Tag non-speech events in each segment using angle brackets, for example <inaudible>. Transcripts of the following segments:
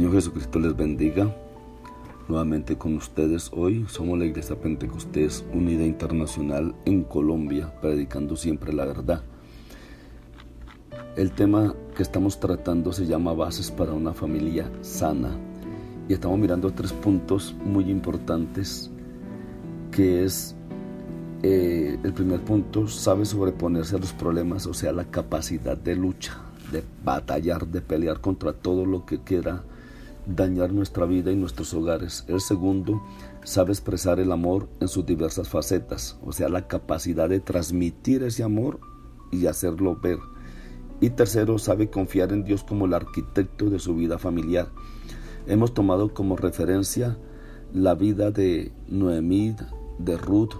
Señor Jesucristo les bendiga. Nuevamente con ustedes hoy somos la Iglesia Pentecostés Unida Internacional en Colombia, predicando siempre la verdad. El tema que estamos tratando se llama Bases para una familia sana y estamos mirando tres puntos muy importantes que es eh, el primer punto, sabe sobreponerse a los problemas, o sea, la capacidad de lucha, de batallar, de pelear contra todo lo que quiera dañar nuestra vida y nuestros hogares. El segundo, sabe expresar el amor en sus diversas facetas, o sea, la capacidad de transmitir ese amor y hacerlo ver. Y tercero, sabe confiar en Dios como el arquitecto de su vida familiar. Hemos tomado como referencia la vida de Noemí, de Ruth,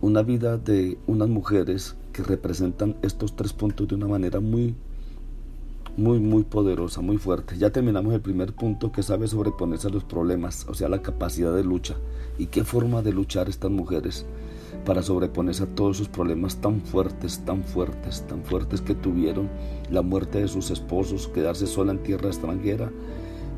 una vida de unas mujeres que representan estos tres puntos de una manera muy muy, muy poderosa, muy fuerte. Ya terminamos el primer punto que sabe sobreponerse a los problemas, o sea, la capacidad de lucha. ¿Y qué forma de luchar estas mujeres para sobreponerse a todos esos problemas tan fuertes, tan fuertes, tan fuertes que tuvieron? La muerte de sus esposos, quedarse sola en tierra extranjera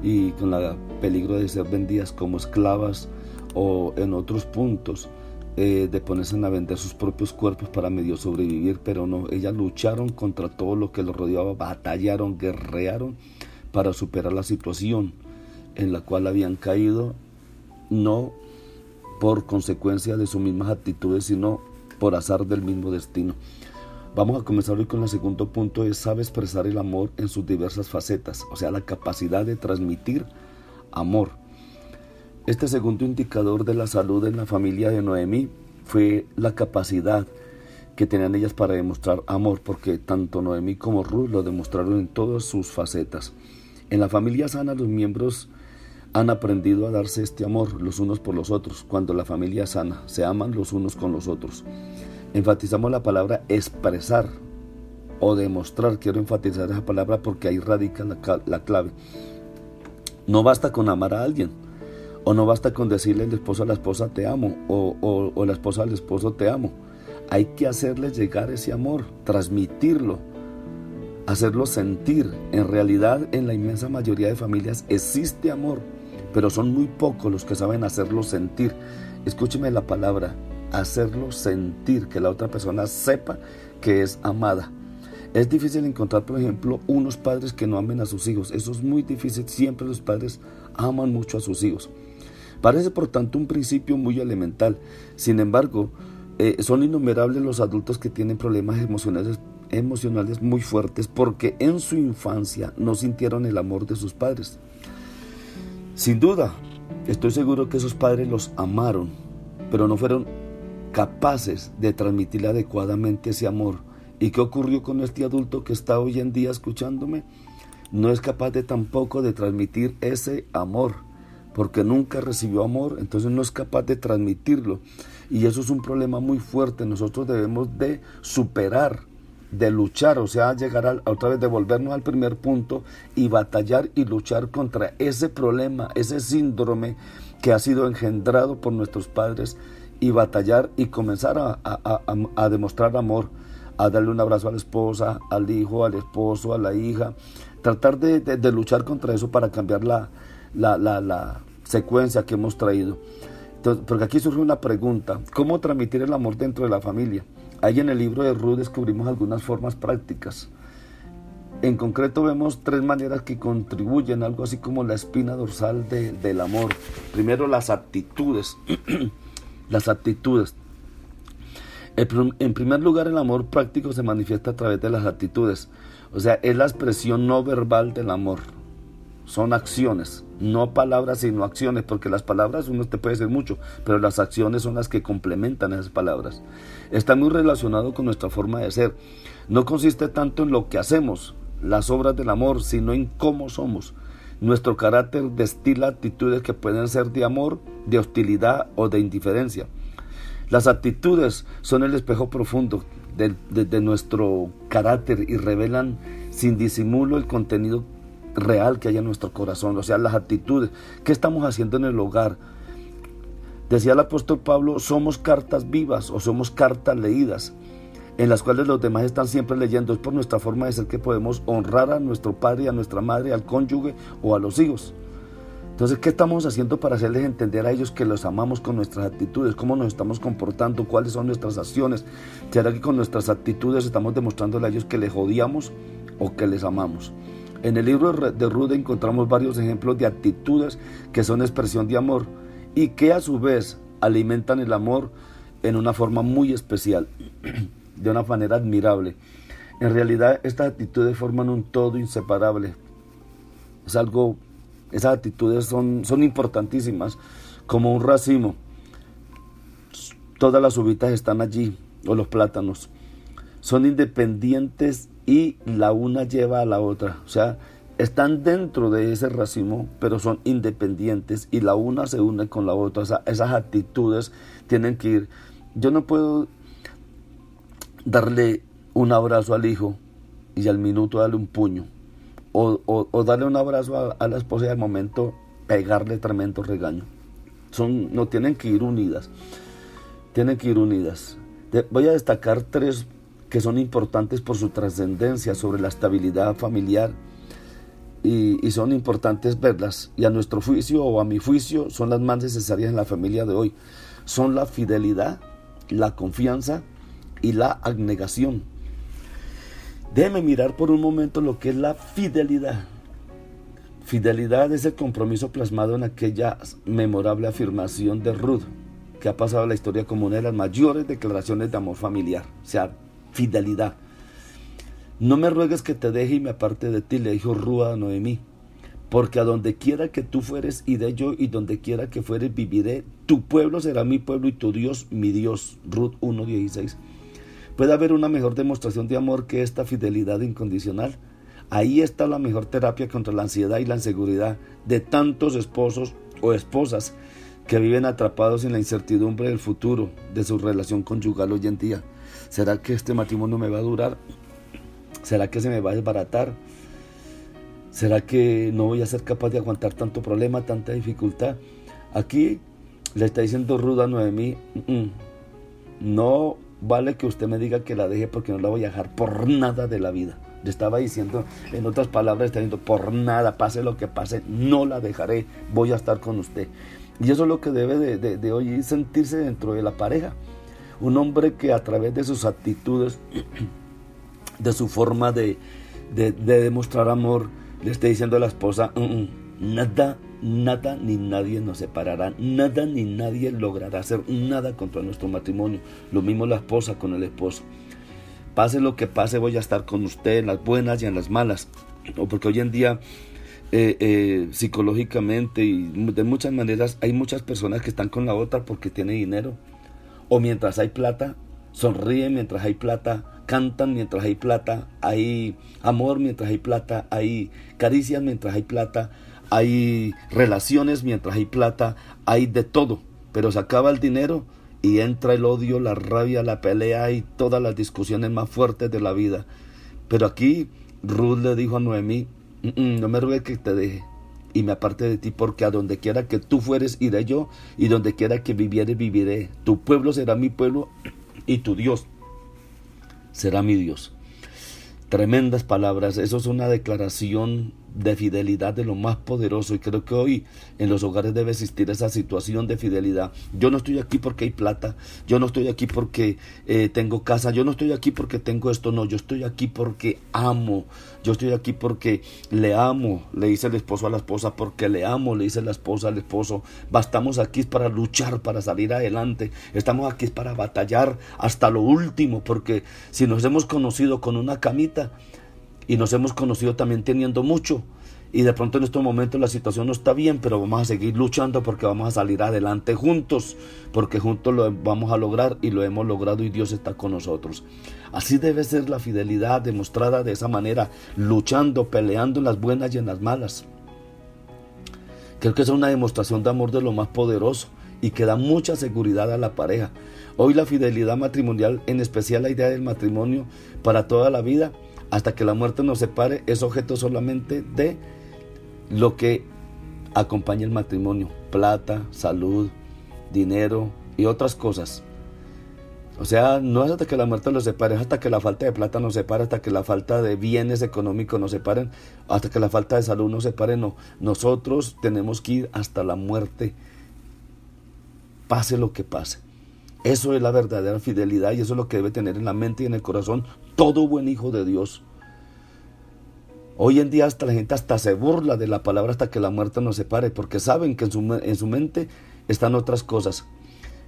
y con el peligro de ser vendidas como esclavas o en otros puntos eh, de ponerse a vender sus propios cuerpos para medio sobrevivir, pero no, ellas lucharon contra todo lo que los rodeaba, batallaron, guerrearon para superar la situación en la cual habían caído, no por consecuencia de sus mismas actitudes, sino por azar del mismo destino. Vamos a comenzar hoy con el segundo punto, es sabe expresar el amor en sus diversas facetas, o sea, la capacidad de transmitir amor. Este segundo indicador de la salud en la familia de Noemí fue la capacidad que tenían ellas para demostrar amor, porque tanto Noemí como Ruth lo demostraron en todas sus facetas. En la familia sana los miembros han aprendido a darse este amor los unos por los otros. Cuando la familia sana, se aman los unos con los otros. Enfatizamos la palabra expresar o demostrar. Quiero enfatizar esa palabra porque ahí radica la, clave. No basta con amar a alguien o no basta con decirle el esposo a la esposa te amo o, o la esposa al esposo te amo. Hay que hacerle llegar ese amor, transmitirlo, hacerlo sentir. En realidad en la inmensa mayoría de familias existe amor, pero son muy pocos los que saben hacerlo sentir. Escúcheme la palabra, hacerlo sentir, que la otra persona sepa que es amada. Es difícil encontrar, por ejemplo, unos padres que no amen a sus hijos. Eso es muy difícil. Siempre los padres aman mucho a sus hijos. Parece por tanto un principio muy elemental. Sin embargo, eh, son innumerables los adultos que tienen problemas emocionales, muy fuertes porque en su infancia no sintieron el amor de sus padres. Sin duda, estoy seguro que esos padres los amaron, pero no fueron capaces de transmitirle adecuadamente ese amor. ¿Y qué ocurrió con este adulto que está hoy en día escuchándome? No es capaz de tampoco de transmitir ese amor porque nunca recibió amor, entonces no es capaz de transmitirlo. Y eso es un problema muy fuerte. Nosotros debemos de superar, de luchar, o sea, llegar a, otra vez, devolvernos al primer punto y batallar y luchar contra ese problema, ese síndrome que ha sido engendrado por nuestros padres y batallar y comenzar a, demostrar amor, a darle un abrazo a la esposa, al hijo, al esposo, a la hija, tratar de luchar contra eso para cambiar la, la, la, la secuencia que hemos traído. porque aquí surge una pregunta, ¿cómo transmitir el amor dentro de la familia? Ahí en el libro de Ruth descubrimos algunas formas prácticas. En concreto vemos tres maneras que contribuyen, algo así como la espina dorsal del amor. Primero las actitudes. <clears throat> las actitudes. En primer lugar, el amor práctico se manifiesta a través de las actitudes. O sea, es la expresión no verbal del amor son acciones, no palabras sino acciones, porque las palabras uno te puede decir mucho, pero las acciones son las que complementan esas palabras. Está muy relacionado con nuestra forma de ser. No consiste tanto en lo que hacemos, las obras del amor, sino en cómo somos. Nuestro carácter destila actitudes que pueden ser de amor, de hostilidad o de indiferencia. Las actitudes son el espejo profundo de, nuestro carácter y revelan sin disimulo el contenido real que hay en nuestro corazón, o sea, las actitudes. ¿Qué estamos haciendo en el hogar? Decía el apóstol Pablo, somos cartas vivas o somos cartas leídas, en las cuales los demás están siempre leyendo. Es por nuestra forma de ser que podemos honrar a nuestro padre, a nuestra madre, al cónyuge o a los hijos. Entonces, ¿qué estamos haciendo para hacerles entender a ellos que los amamos con nuestras actitudes? ¿Cómo nos estamos comportando? ¿Cuáles son nuestras acciones? ¿Será que con nuestras actitudes estamos demostrándole a ellos que les odiamos o que les amamos? En el libro de Ruth encontramos varios ejemplos de actitudes que son expresión de amor y que a su vez alimentan el amor en una forma muy especial, <clears throat> de una manera admirable. En realidad estas actitudes forman un todo inseparable. Es algo esas actitudes son, son importantísimas, como un racimo. Todas las uvitas están allí, o los plátanos. Son independientes y la una lleva a la otra. O sea, están dentro de ese racimo, pero son independientes y la una se une con la otra. esas actitudes tienen que ir. Yo no puedo darle un abrazo al hijo y al minuto darle un puño o, darle un abrazo a, la esposa y al momento pegarle tremendo regaño. Son, no tienen que ir unidas. Tienen que ir unidas. voy a destacar tres que son importantes por su trascendencia sobre la estabilidad familiar y, son importantes verlas. Y a nuestro juicio o a mi juicio son las más necesarias en la familia de hoy. Son la fidelidad, la confianza y la abnegación. Déjeme mirar por un momento lo que es la fidelidad. Fidelidad es el compromiso plasmado en aquella memorable afirmación de Ruth, que ha pasado a la historia como una de las mayores declaraciones de amor familiar, sea, fidelidad. No me ruegues que te deje y me aparte de ti, le dijo Ruth a Noemí, porque a donde quiera que tú fueres, iré yo, y donde quiera que fueres, viviré. Tu pueblo será mi pueblo y tu Dios mi Dios. Ruth 1.16. ¿Puede haber una mejor demostración de amor que esta fidelidad incondicional? Ahí está la mejor terapia contra la ansiedad y la inseguridad de tantos esposos o esposas que viven atrapados en la incertidumbre del futuro de su relación conyugal hoy en día. ¿Será que este matrimonio me va a durar? ¿Será que se me va a desbaratar? ¿Será que no voy a ser capaz de aguantar tanto problema, tanta dificultad? Aquí le está diciendo Ruda Noemí, no vale que usted me diga que la deje porque no la voy a dejar por nada de la vida. Le estaba diciendo, en otras palabras, está diciendo, por nada, pase lo que pase, no la dejaré, voy a estar con usted. Y eso es lo que debe de, de, hoy sentirse dentro de la pareja. Un hombre que a través de sus actitudes, <clears throat> de su forma de, de demostrar amor, le esté diciendo a la esposa, mm, mm, nada nada ni nadie nos separará, nada ni nadie logrará hacer nada contra nuestro matrimonio. Lo mismo la esposa con el esposo. Pase lo que pase, voy a estar con usted en las buenas y en las malas. O porque hoy en día eh, eh, psicológicamente y de muchas maneras hay muchas personas que están con la otra porque tiene dinero. O mientras hay plata, sonríen mientras hay plata, cantan mientras hay plata, hay amor mientras hay plata, hay caricias mientras hay plata, hay relaciones mientras hay plata, hay de todo, pero se acaba el dinero y entra el odio, la rabia, la pelea y todas las discusiones más fuertes de la vida. Pero aquí Ruth le dijo a Noemí, mm, mm, no me ruegue que te deje y me aparte de ti, porque a donde quiera que tú fueres, iré yo, y donde quiera que viviere, viviré. Tu pueblo será mi pueblo y tu Dios será mi Dios. Tremendas palabras, eso es una declaración de fidelidad de lo más poderoso y creo que hoy en los hogares debe existir esa situación de fidelidad. Yo no estoy aquí porque hay plata, yo no estoy aquí porque eh, tengo casa, yo no estoy aquí porque tengo esto, no, yo estoy aquí porque amo, yo estoy aquí porque le amo, le dice el esposo a la esposa, porque le amo, le dice la esposa al esposo, bastamos aquí para luchar, para salir adelante, estamos aquí para batallar hasta lo último, porque si nos hemos conocido con una camita, y nos hemos conocido también teniendo mucho. y de pronto en estos momentos la situación no está bien, pero vamos a seguir luchando porque vamos a salir adelante juntos, porque juntos lo vamos a lograr y lo hemos logrado y Dios está con nosotros. Así debe ser la fidelidad demostrada de esa manera, luchando, peleando en las buenas y en las malas. Creo que es una demostración de amor de lo más poderoso y que da mucha seguridad a la pareja. Hoy la fidelidad matrimonial, en especial la idea del matrimonio para toda la vida, hasta que la muerte nos separe, es objeto solamente de lo que acompaña el matrimonio, plata, salud, dinero y otras cosas. O sea, no es hasta que la muerte los separe, es hasta que la falta de plata nos separe, hasta que la falta de bienes económicos nos separen, hasta que la falta de salud nos separe. No, nosotros tenemos que ir hasta la muerte, pase lo que pase. Eso es la verdadera fidelidad y eso es lo que debe tener en la mente y en el corazón todo buen hijo de Dios. Hoy en día hasta la gente hasta se burla de la palabra hasta que la muerte nos separe, porque saben que en su, en su mente están otras cosas.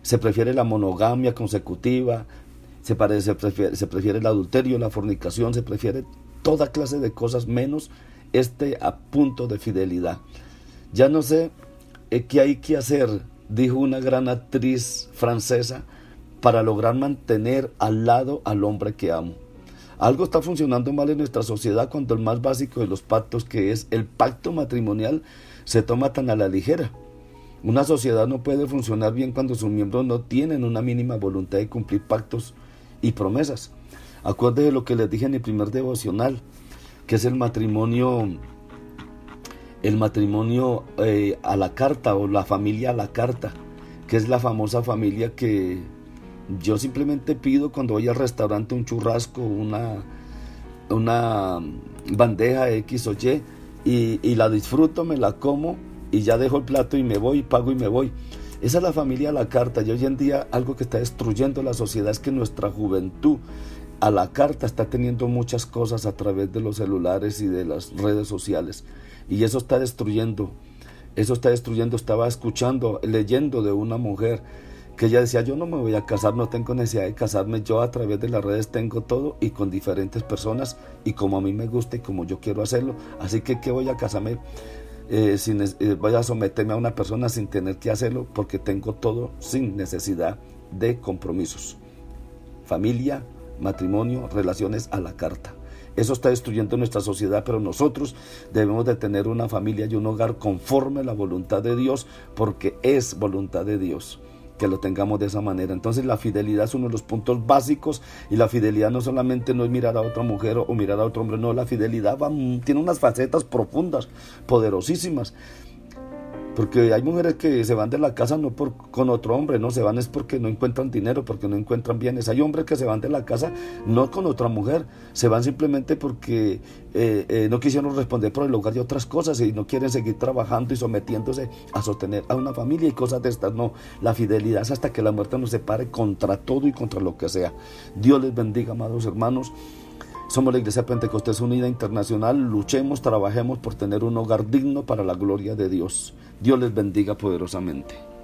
Se prefiere la monogamia consecutiva, se, prefiere, se prefiere el adulterio, la fornicación, se prefiere toda clase de cosas menos este punto de fidelidad. Ya no sé eh, qué hay que hacer, dijo una gran actriz francesa, para lograr mantener al lado al hombre que amo. Algo está funcionando mal en nuestra sociedad cuando el más básico de los pactos, que es el pacto matrimonial, se toma tan a la ligera. Una sociedad no puede funcionar bien cuando sus miembros no tienen una mínima voluntad de cumplir pactos y promesas. Acuérdese de lo que les dije en el primer devocional, que es el matrimonio, el matrimonio eh, a la carta o la familia a la carta, que es la famosa familia que yo simplemente pido cuando voy al restaurante un churrasco, una, una bandeja X o Y y, la disfruto, me la como y ya dejo el plato y me voy, pago y me voy. Esa es la familia a la carta y hoy en día algo que está destruyendo la sociedad es que nuestra juventud a la carta está teniendo muchas cosas a través de los celulares y de las redes sociales y eso está destruyendo, eso está destruyendo, estaba escuchando, leyendo de una mujer que ella decía, yo no me voy a casar, no tengo necesidad de casarme, yo a través de las redes tengo todo y con diferentes personas y como a mí me gusta y como yo quiero hacerlo, así que ¿qué voy a casarme? Eh, sin, eh, voy a someterme a una persona sin tener que hacerlo porque tengo todo sin necesidad de compromisos. Familia, matrimonio, relaciones a la carta. Eso está destruyendo nuestra sociedad, pero nosotros debemos de tener una familia y un hogar conforme a la voluntad de Dios, porque es voluntad de Dios que lo tengamos de esa manera. Entonces la fidelidad es uno de los puntos básicos y la fidelidad no solamente no es mirar a otra mujer o mirar a otro hombre, no, la fidelidad tiene unas facetas profundas, poderosísimas. Porque hay mujeres que se van de la casa no por, con otro hombre, no se van es porque no encuentran dinero, porque no encuentran bienes. Hay hombres que se van de la casa no con otra mujer, se van simplemente porque eh, eh, no quisieron responder por el lugar de otras cosas y no quieren seguir trabajando y sometiéndose a sostener a una familia y cosas de estas. No, la fidelidad es hasta que la muerte nos separe contra todo y contra lo que sea. Dios les bendiga, amados hermanos. Somos la Iglesia Pentecostés Unida Internacional. Luchemos, trabajemos por tener un hogar digno para la gloria de Dios. Dios les bendiga poderosamente.